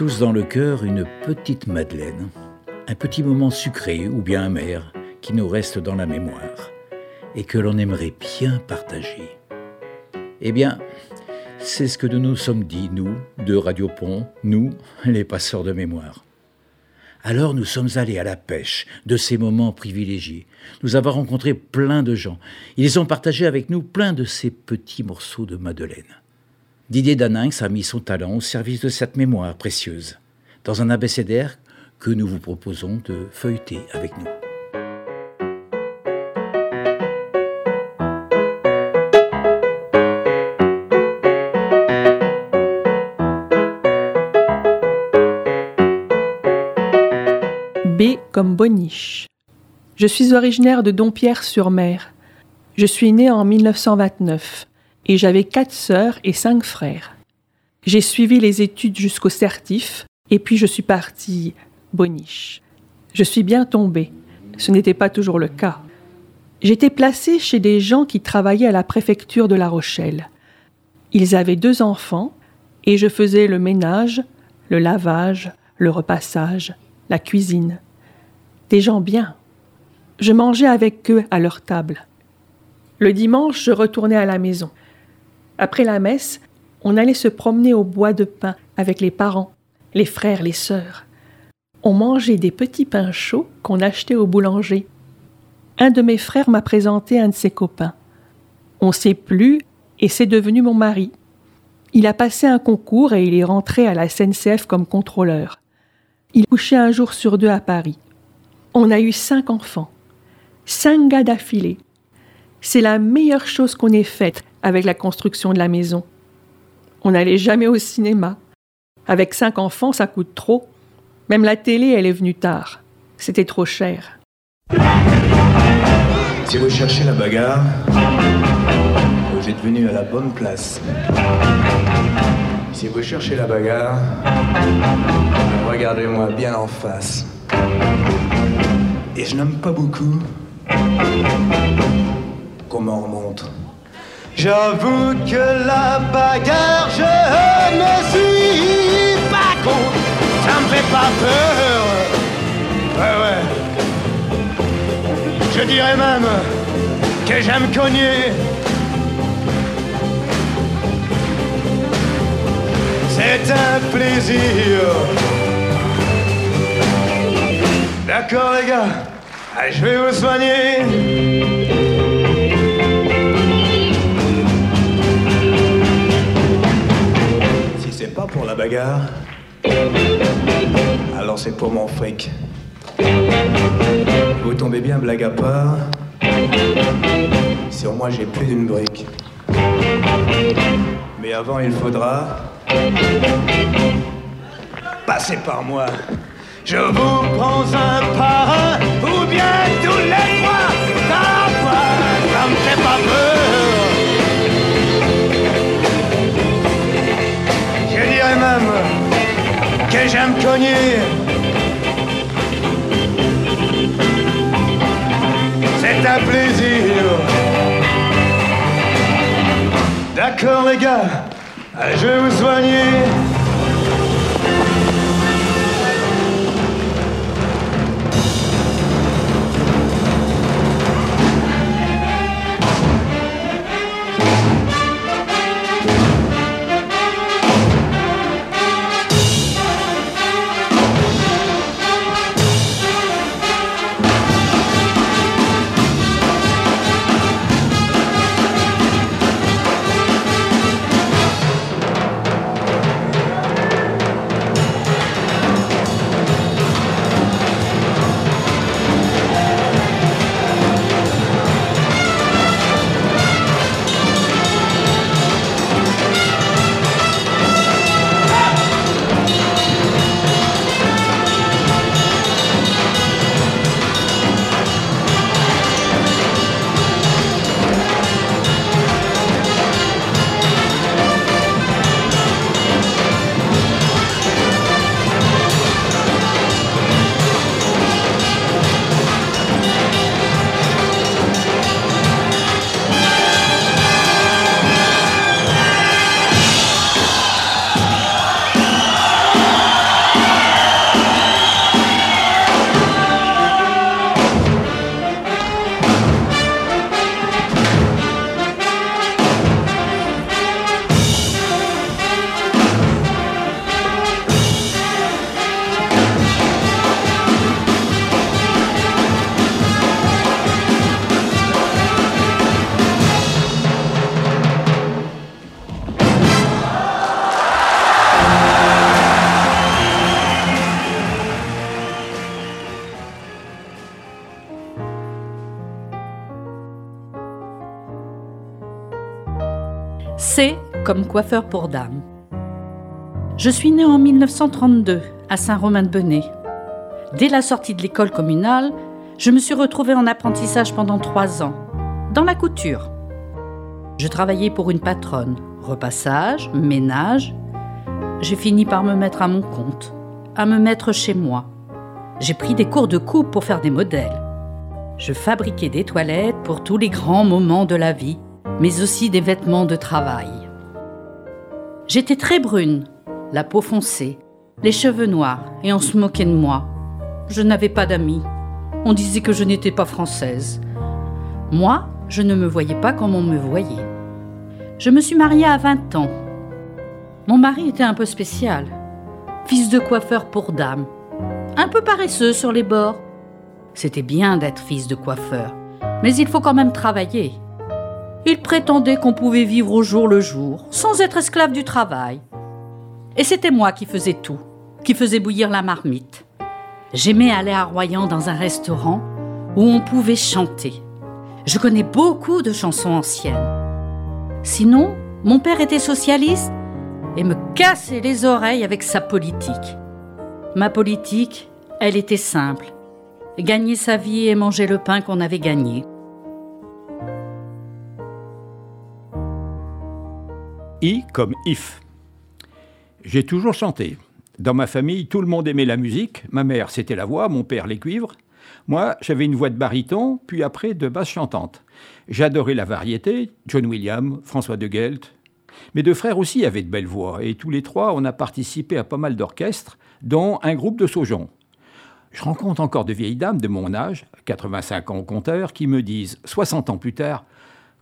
tous dans le cœur une petite Madeleine, un petit moment sucré ou bien amer qui nous reste dans la mémoire et que l'on aimerait bien partager. Eh bien, c'est ce que nous nous sommes dit, nous, de Radio Pont, nous, les passeurs de mémoire. Alors nous sommes allés à la pêche de ces moments privilégiés. Nous avons rencontré plein de gens. Ils ont partagé avec nous plein de ces petits morceaux de Madeleine. Didier Daninx a mis son talent au service de cette mémoire précieuse, dans un abécédaire que nous vous proposons de feuilleter avec nous. comme Boniche. Je suis originaire de Dompierre-sur-Mer. Je suis né en 1929 et j'avais quatre sœurs et cinq frères. J'ai suivi les études jusqu'au certif et puis je suis parti Boniche. Je suis bien tombé. Ce n'était pas toujours le cas. J'étais placé chez des gens qui travaillaient à la préfecture de La Rochelle. Ils avaient deux enfants et je faisais le ménage, le lavage, le repassage, la cuisine des gens bien. Je mangeais avec eux à leur table. Le dimanche, je retournais à la maison. Après la messe, on allait se promener au bois de pin avec les parents, les frères, les sœurs. On mangeait des petits pains chauds qu'on achetait au boulanger. Un de mes frères m'a présenté un de ses copains. On s'est plu et c'est devenu mon mari. Il a passé un concours et il est rentré à la SNCF comme contrôleur. Il couchait un jour sur deux à Paris. On a eu cinq enfants, cinq gars d'affilée. C'est la meilleure chose qu'on ait faite avec la construction de la maison. On n'allait jamais au cinéma. Avec cinq enfants, ça coûte trop. Même la télé, elle est venue tard. C'était trop cher. Si vous cherchez la bagarre, vous êtes venu à la bonne place. Si vous cherchez la bagarre, regardez-moi bien en face et je n'aime pas beaucoup comment on remonte. J'avoue que la bagarre, je ne suis pas con, ça me fait pas peur. Ouais, ouais. Je dirais même que j'aime cogner. C'est un plaisir. D'accord les gars, je vais vous soigner. Pour la bagarre, alors c'est pour mon fric. Vous tombez bien, blague à part. Sur moi, j'ai plus d'une brique. Mais avant, il faudra passer par moi. Je vous prends un par un, ou bien tous les trois, ça ça me fait pas peur. Que j'aime cogner. C'est un plaisir. D'accord les gars, je vous soigner. Coiffeur pour dames. Je suis née en 1932 à Saint-Romain-de-Benay. Dès la sortie de l'école communale, je me suis retrouvée en apprentissage pendant trois ans, dans la couture. Je travaillais pour une patronne, repassage, ménage. J'ai fini par me mettre à mon compte, à me mettre chez moi. J'ai pris des cours de coupe pour faire des modèles. Je fabriquais des toilettes pour tous les grands moments de la vie, mais aussi des vêtements de travail. J'étais très brune, la peau foncée, les cheveux noirs, et on se moquait de moi. Je n'avais pas d'amis. On disait que je n'étais pas française. Moi, je ne me voyais pas comme on me voyait. Je me suis mariée à 20 ans. Mon mari était un peu spécial. Fils de coiffeur pour dame. Un peu paresseux sur les bords. C'était bien d'être fils de coiffeur, mais il faut quand même travailler. Il prétendait qu'on pouvait vivre au jour le jour, sans être esclave du travail. Et c'était moi qui faisais tout, qui faisais bouillir la marmite. J'aimais aller à Royan dans un restaurant où on pouvait chanter. Je connais beaucoup de chansons anciennes. Sinon, mon père était socialiste et me cassait les oreilles avec sa politique. Ma politique, elle était simple. Gagner sa vie et manger le pain qu'on avait gagné. I comme if. J'ai toujours chanté. Dans ma famille, tout le monde aimait la musique. Ma mère, c'était la voix, mon père, les cuivres. Moi, j'avais une voix de baryton, puis après de basse chantante. J'adorais la variété, John Williams, François de Gelt. Mes deux frères aussi avaient de belles voix, et tous les trois, on a participé à pas mal d'orchestres, dont un groupe de Saujon. Je rencontre encore de vieilles dames de mon âge, 85 ans au compteur, qui me disent, 60 ans plus tard,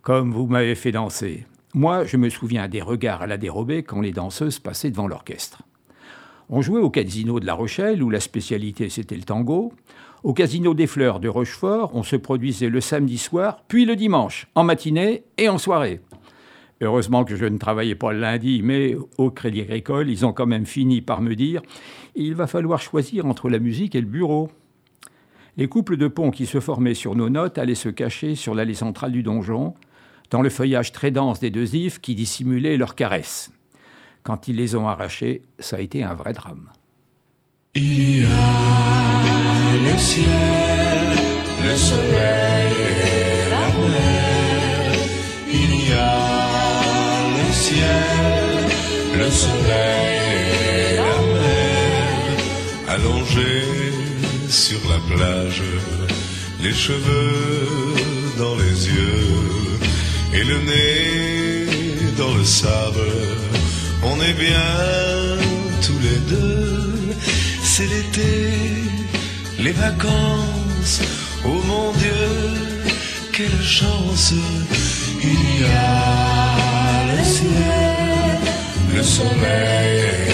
comme vous m'avez fait danser. Moi, je me souviens des regards à la dérobée quand les danseuses passaient devant l'orchestre. On jouait au casino de La Rochelle, où la spécialité c'était le tango. Au casino des Fleurs de Rochefort, on se produisait le samedi soir, puis le dimanche, en matinée et en soirée. Heureusement que je ne travaillais pas le lundi, mais au Crédit Agricole, ils ont quand même fini par me dire il va falloir choisir entre la musique et le bureau. Les couples de ponts qui se formaient sur nos notes allaient se cacher sur l'allée centrale du donjon, dans le feuillage très dense des deux ifs qui dissimulaient leurs caresses. Quand ils les ont arrachés, ça a été un vrai drame. Il y a le ciel, le soleil et la mer. Il y a le ciel, le soleil et la mer. Allongés sur la plage, les cheveux dans les yeux et le nez dans le sable on est bien tous les deux. C'est l'été, les vacances. Oh mon Dieu, quelle chance. Il y a le ciel, le soleil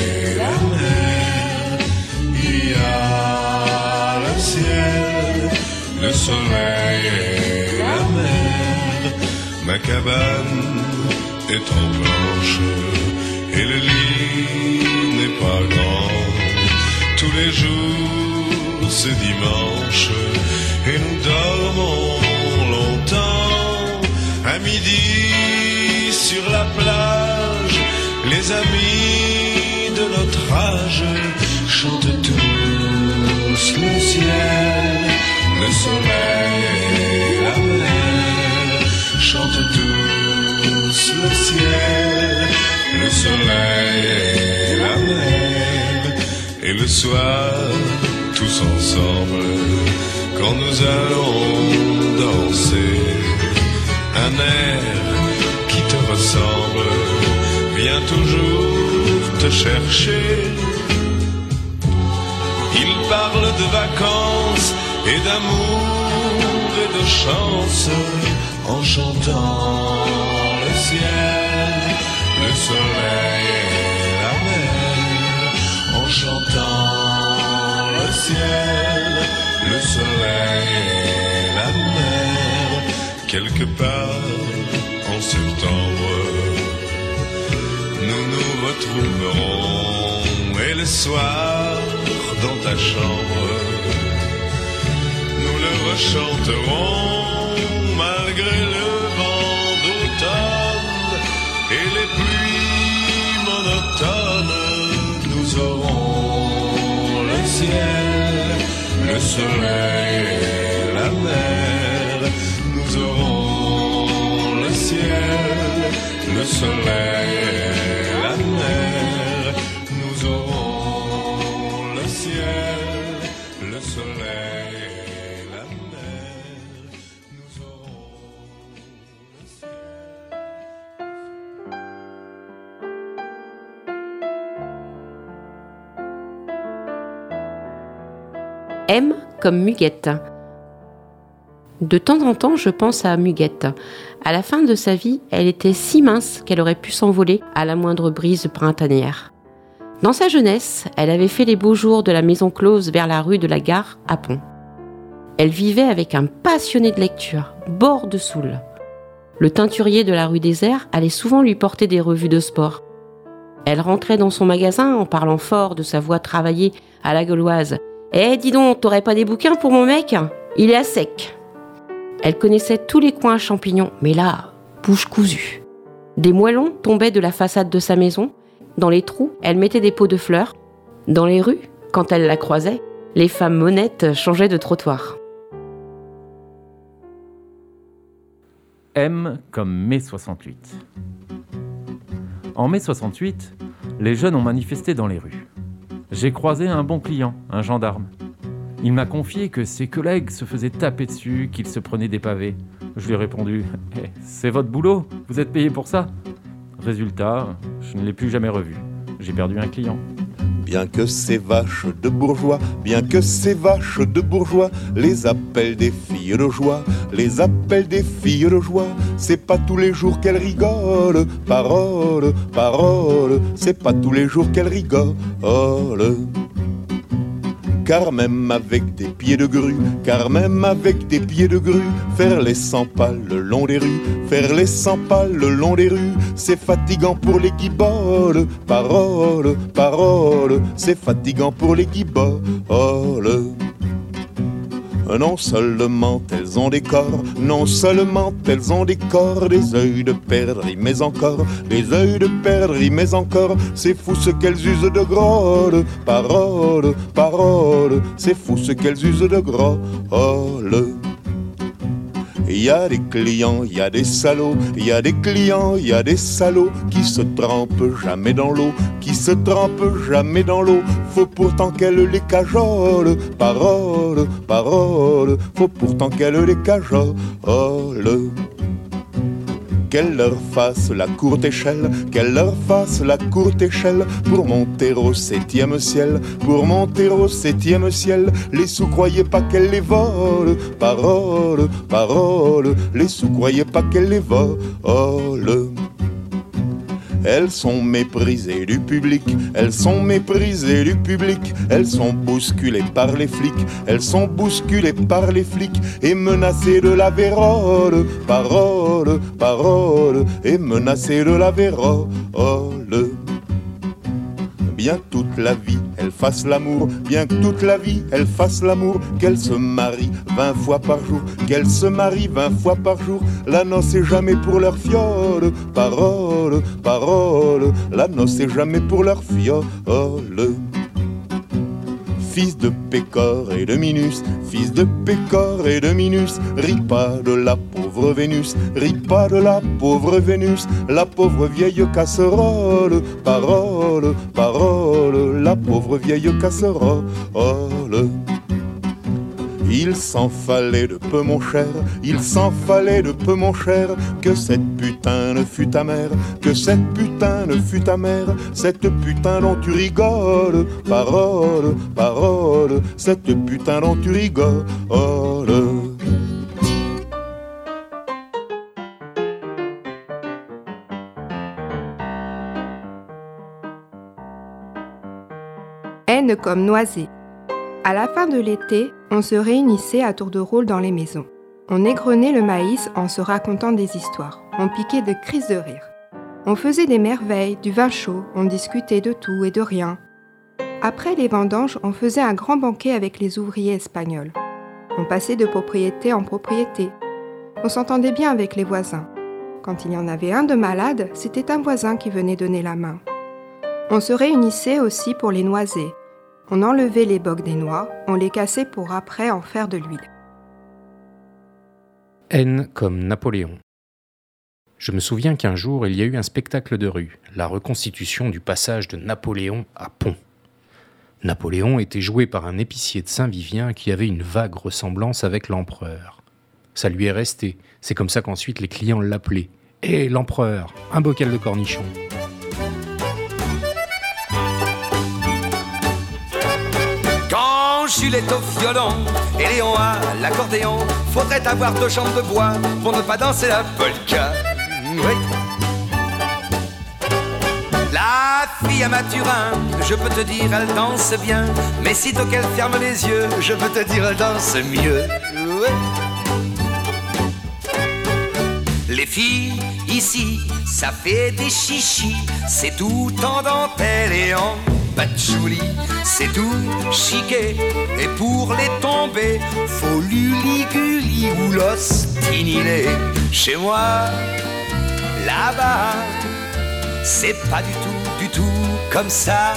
cabane est en blanche et le lit n'est pas grand. Tous les jours c'est dimanche et nous dormons longtemps. À midi sur la plage, les amis de notre âge chantent tous le ciel, le soleil le ciel le soleil et la mer, et le soir, tous ensemble, quand nous allons danser, un air qui te ressemble vient toujours te chercher. Il parle de vacances et d'amour et de chance en chantant soleil et la mer, en chantant le ciel, le soleil et la mer, quelque part en septembre, nous nous retrouverons et le soir dans ta chambre, nous le rechanterons malgré le seront le ciel, le soleil et la mer. Nous aurons le ciel, le soleil. Et comme Muguette. De temps en temps, je pense à Muguette. À la fin de sa vie, elle était si mince qu'elle aurait pu s'envoler à la moindre brise printanière. Dans sa jeunesse, elle avait fait les beaux jours de la maison close vers la rue de la Gare à Pont. Elle vivait avec un passionné de lecture, bord de Soule. Le teinturier de la rue des Airs allait souvent lui porter des revues de sport. Elle rentrait dans son magasin en parlant fort de sa voix travaillée à la gauloise. Eh, dis donc, t'aurais pas des bouquins pour mon mec? Il est à sec. Elle connaissait tous les coins à champignons, mais là, bouche cousue. Des moellons tombaient de la façade de sa maison. Dans les trous, elle mettait des pots de fleurs. Dans les rues, quand elle la croisait, les femmes monnettes changeaient de trottoir. M comme mai 68. En mai 68, les jeunes ont manifesté dans les rues. J'ai croisé un bon client, un gendarme. Il m'a confié que ses collègues se faisaient taper dessus, qu'ils se prenaient des pavés. Je lui ai répondu Eh, C'est votre boulot, vous êtes payé pour ça? Résultat, je ne l'ai plus jamais revu. J'ai perdu un client. Bien que ces vaches de bourgeois, bien que ces vaches de bourgeois, les appellent des filles de joie, les appellent des filles de joie, c'est pas tous les jours qu'elles rigolent, parole, parole, c'est pas tous les jours qu'elles rigolent. Car même avec des pieds de grue, car même avec des pieds de grue, faire les 100 pas le long des rues, faire les 100 pas le long des rues, c'est fatigant pour les. Parole, parole, c'est fatigant pour les guiboles. Non seulement elles ont des corps, non seulement elles ont des corps, des œils de perdrix, mais encore, des œils de perdrix, mais encore, c'est fou ce qu'elles usent de grolles. Parole, parole, c'est fou ce qu'elles usent de grolles. Il y a des clients, il y a des salauds, il y a des clients, il y a des salauds qui se trempent jamais dans l'eau, qui se trempent jamais dans l'eau. Faut pourtant qu'elle les cajole, parole, parole, faut pourtant qu'elle les cajole. Qu'elle leur fasse la courte échelle, qu'elle leur fasse la courte échelle pour monter au septième ciel, pour monter au septième ciel. Les sous croyaient pas qu'elle les vole, parole, parole, les sous croyaient pas qu'elle les vole. Elles sont méprisées du public, elles sont méprisées du public, elles sont bousculées par les flics, elles sont bousculées par les flics et menacées de la vérole, parole, parole, et menacées de la vérole. Bien toute la vie, elles fassent l'amour, bien toute la vie, elles fassent l'amour, qu'elles se marient vingt fois par jour, qu'elles se marient vingt fois par jour. La noce est jamais pour leur fiole, parole, parole, la noce est jamais pour leur fiole. Fils de Pécor et de Minus, fils de Pécor et de Minus, ris pas de la pauvre Vénus, ris pas de la pauvre Vénus, la pauvre vieille casserole, parole, parole, la pauvre vieille casserole. Il s'en fallait de peu, mon cher, il s'en fallait de peu, mon cher, que cette putain ne fût ta mère, que cette putain ne fût ta mère, cette putain dont tu rigoles, parole, parole, cette putain dont tu rigoles. N comme noisée. À la fin de l'été, on se réunissait à tour de rôle dans les maisons. On égrenait le maïs en se racontant des histoires. On piquait de crises de rire. On faisait des merveilles, du vin chaud, on discutait de tout et de rien. Après les vendanges, on faisait un grand banquet avec les ouvriers espagnols. On passait de propriété en propriété. On s'entendait bien avec les voisins. Quand il y en avait un de malade, c'était un voisin qui venait donner la main. On se réunissait aussi pour les noiser. On enlevait les bocs des noix, on les cassait pour après en faire de l'huile. N comme Napoléon. Je me souviens qu'un jour, il y a eu un spectacle de rue, la reconstitution du passage de Napoléon à Pont. Napoléon était joué par un épicier de Saint-Vivien qui avait une vague ressemblance avec l'empereur. Ça lui est resté, c'est comme ça qu'ensuite les clients l'appelaient. Hé, l'empereur, un bocal de cornichons. Est au violon et Léon à l'accordéon, faudrait avoir deux jambes de bois pour ne pas danser la polka. La fille à Mathurin, je peux te dire, elle danse bien. Mais sitôt qu'elle ferme les yeux, je peux te dire, elle danse mieux. Les filles, ici, ça fait des chichis. C'est tout en dentelle et en patchouli. C'est tout chiqué. Et pour les tomber, faut l'uliguli ou l'ostinilé. Chez moi, là-bas, c'est pas du tout, du tout comme ça.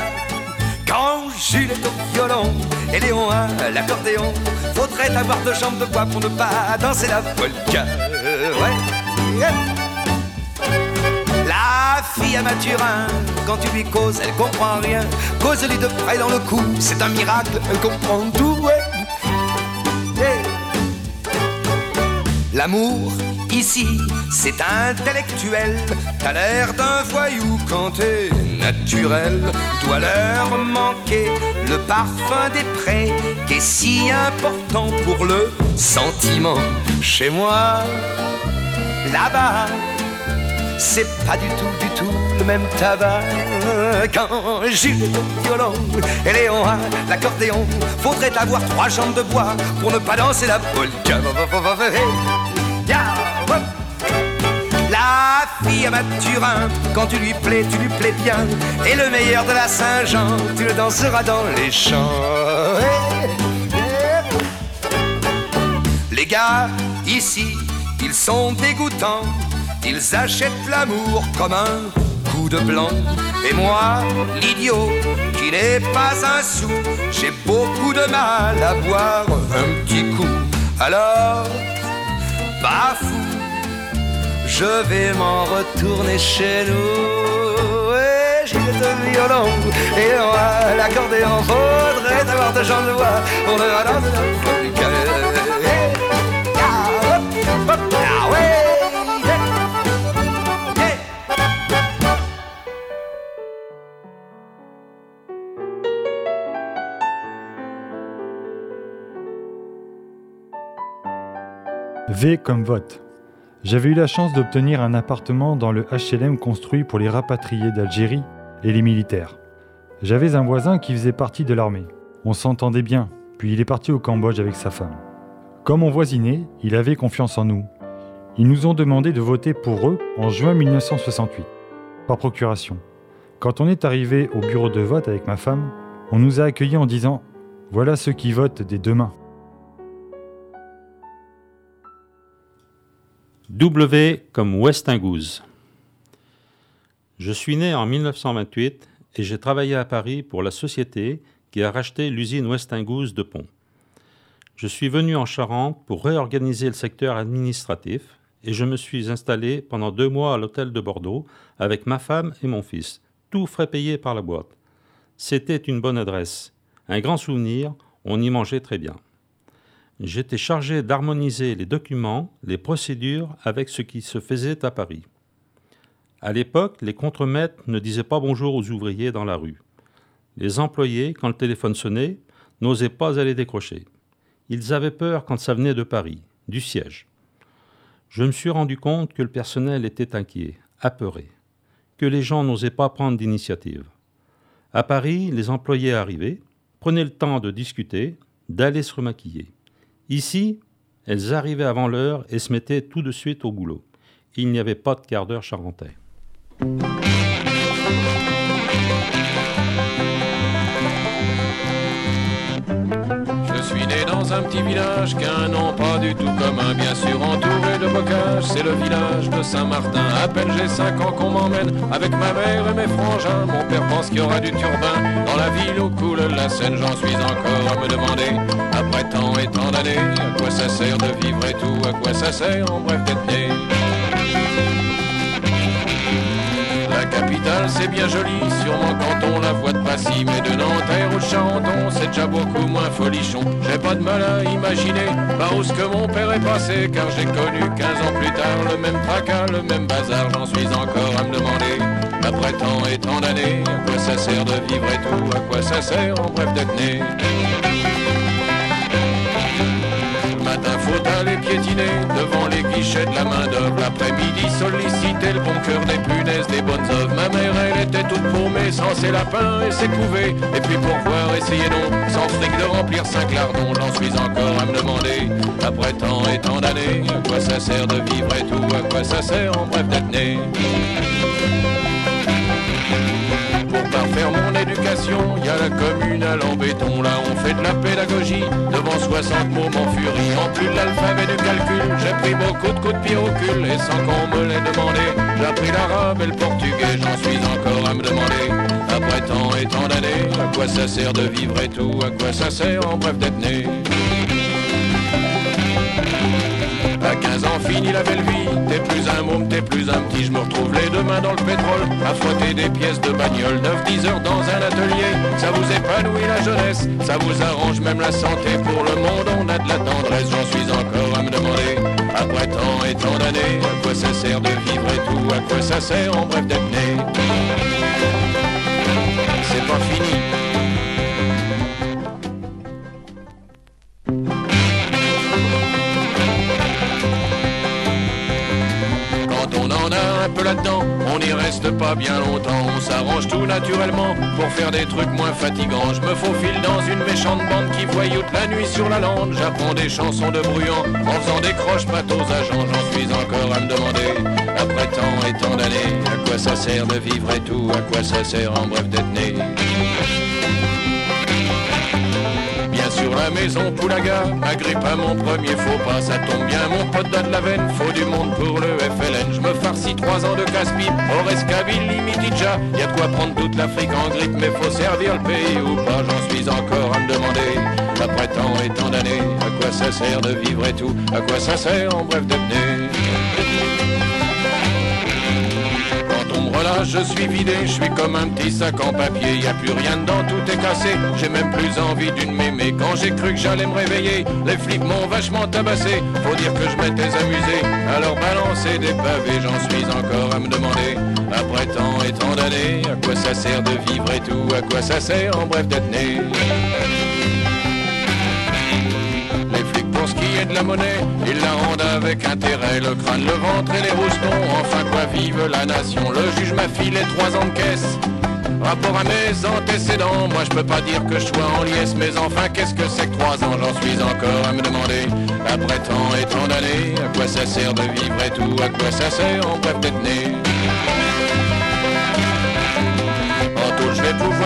Quand Jules est au violon et Léon à l'accordéon, faudrait avoir deux jambes de bois pour ne pas danser la polka. Ouais. La fille à Mathurin, quand tu lui causes, elle comprend rien. Cause-lui de près dans le cou, c'est un miracle, elle comprend tout. Ouais. L'amour, ici, c'est intellectuel. T'as l'air d'un voyou quand t'es naturel. Doit leur manquer le parfum des prés qui est si important pour le sentiment. Chez moi, là-bas, c'est pas du tout, du tout le même tabac. Quand Jules violon et Léon à l'accordéon, faudrait avoir trois jambes de bois pour ne pas danser la polka. La fille à Mathurin, quand tu lui plais, tu lui plais bien. Et le meilleur de la Saint-Jean, tu le danseras dans les champs. Les gars, ici, ils sont dégoûtants. Ils achètent l'amour comme un coup de blanc. Et moi, l'idiot, qui n'est pas un sou, j'ai beaucoup de mal à boire un petit coup. Alors, pas fou, je vais m'en retourner chez nous. Et j'ai le violon et moi, l'accordéon. Faudrait avoir de jambes de bois pour ne V comme vote. J'avais eu la chance d'obtenir un appartement dans le HLM construit pour les rapatriés d'Algérie et les militaires. J'avais un voisin qui faisait partie de l'armée. On s'entendait bien, puis il est parti au Cambodge avec sa femme. Comme on voisinait, il avait confiance en nous. Ils nous ont demandé de voter pour eux en juin 1968, par procuration. Quand on est arrivé au bureau de vote avec ma femme, on nous a accueillis en disant Voilà ceux qui votent des deux mains. W comme Westinghouse. Je suis né en 1928 et j'ai travaillé à Paris pour la société qui a racheté l'usine Westinghouse de Pont. Je suis venu en Charente pour réorganiser le secteur administratif et je me suis installé pendant deux mois à l'hôtel de Bordeaux avec ma femme et mon fils, tout frais payé par la boîte. C'était une bonne adresse, un grand souvenir, on y mangeait très bien. J'étais chargé d'harmoniser les documents, les procédures avec ce qui se faisait à Paris. À l'époque, les contremaîtres ne disaient pas bonjour aux ouvriers dans la rue. Les employés, quand le téléphone sonnait, n'osaient pas aller décrocher. Ils avaient peur quand ça venait de Paris, du siège. Je me suis rendu compte que le personnel était inquiet, apeuré, que les gens n'osaient pas prendre d'initiative. À Paris, les employés arrivaient, prenaient le temps de discuter, d'aller se remaquiller. Ici, elles arrivaient avant l'heure et se mettaient tout de suite au boulot. Il n'y avait pas de quart d'heure charentais. Village qu'un nom pas du tout commun, bien sûr entouré de bocage. C'est le village de Saint-Martin. À peine j'ai 5 ans qu'on m'emmène avec ma mère et mes frangins. Mon père pense qu'il y aura du turbin dans la ville où coule la Seine. J'en suis encore à me demander, après tant et tant d'années, à quoi ça sert de vivre et tout, à quoi ça sert en bref d'être né. La capitale c'est bien joli, sûrement quand on la voit de Passy, mais de Nanterre ou de Charenton c'est déjà beaucoup J'ai pas de mal à imaginer par où ce que mon père est passé, car j'ai connu 15 ans plus tard le même tracas, le même bazar, j'en suis encore à me demander. Après tant et tant d'années, à quoi ça sert de vivre et tout, à quoi ça sert en bref d'être né matin, faut aller devant les guichets de la main-d'œuvre. L'après-midi, solliciter le bon cœur des punaises, des bonnes œuvres. Ma mère, elle était toute paumée, sans ses lapins et ses couvées. Et puis pour voir, essayer non, sans fric de remplir cinq lardons. J'en suis encore à me demander, après tant et tant d'années, à quoi ça sert de vivre et tout, à quoi ça sert en bref d'être né la commune en béton, là on fait de la pédagogie, devant 60 mots en furie, en plus de l'alphabet du calcul, j'ai pris beaucoup de coups de pied au cul, et sans qu'on me l'ait demandé, j'ai appris l'arabe et le portugais, j'en suis encore à me demander, après tant et tant d'années, à quoi ça sert de vivre et tout, à quoi ça sert en bref d'être né. À 15 ans, fini la belle vie. T'es plus un môme, t'es plus un petit. Je me retrouve les deux mains dans le pétrole, à frotter des pièces de bagnole. 9-10 heures dans un atelier, ça vous épanouit la jeunesse. Ça vous arrange même la santé. Pour le monde, on a de la tendresse. J'en suis encore à me demander, après tant et tant d'années, à quoi ça sert de vivre et tout, à quoi ça sert en bref d'être né. Pas bien longtemps, on s'arrange tout naturellement pour faire des trucs moins fatigants. Je me faufile dans une méchante bande qui voyoute la nuit sur la lande. J'apprends des chansons de bruyant en faisant des croches-pattes aux agents. J'en suis encore à me demander, après tant et tant d'années, à quoi ça sert de vivre et tout, à quoi ça sert en bref d'être né maison Poulaga. Agrippe à mon premier faux pas, ça tombe bien, mon pote donne la veine. Faut du monde pour le FLN. Je me farcis trois ans de casse-pipe, Orescaville, Limitidja. Y a de quoi prendre toute l'Afrique en grippe, mais faut servir le pays ou pas. J'en suis encore à me demander. Après tant et tant d'années, à quoi ça sert de vivre et tout? À quoi ça sert en bref de mener Voilà, je suis vidé, je suis comme un petit sac en papier, y a plus rien dedans, tout est cassé, j'ai même plus envie d'une mémé. Quand j'ai cru que j'allais me réveiller, les flics m'ont vachement tabassé, faut dire que je m'étais amusé, alors balancer des pavés, j'en suis encore à me demander, après tant et tant d'années, à quoi ça sert de vivre et tout, à quoi ça sert en bref d'être né de la monnaie, ils la rendent avec intérêt, le crâne, le ventre et les roustons, enfin quoi vive la nation, le juge m'a filé trois ans de caisse. Rapport à mes antécédents, moi je peux pas dire que je sois en liesse, mais enfin qu'est-ce que c'est que trois ans, j'en suis encore à me demander. Après tant et tant d'années, à quoi ça sert de vivre et tout, à quoi ça sert bref d'être né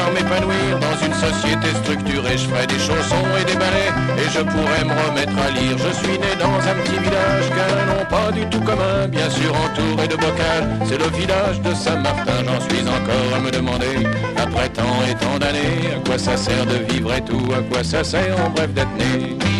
m'épanouir dans une société structurée. Je ferai des chaussons et des ballets et je pourrai me remettre à lire. Je suis né dans un petit village qu'un nom pas du tout commun, bien sûr entouré de bocal. C'est le village de Saint-Martin, j'en suis encore à me demander. Après tant et tant d'années, à quoi ça sert de vivre et tout, à quoi ça sert en bref d'être né?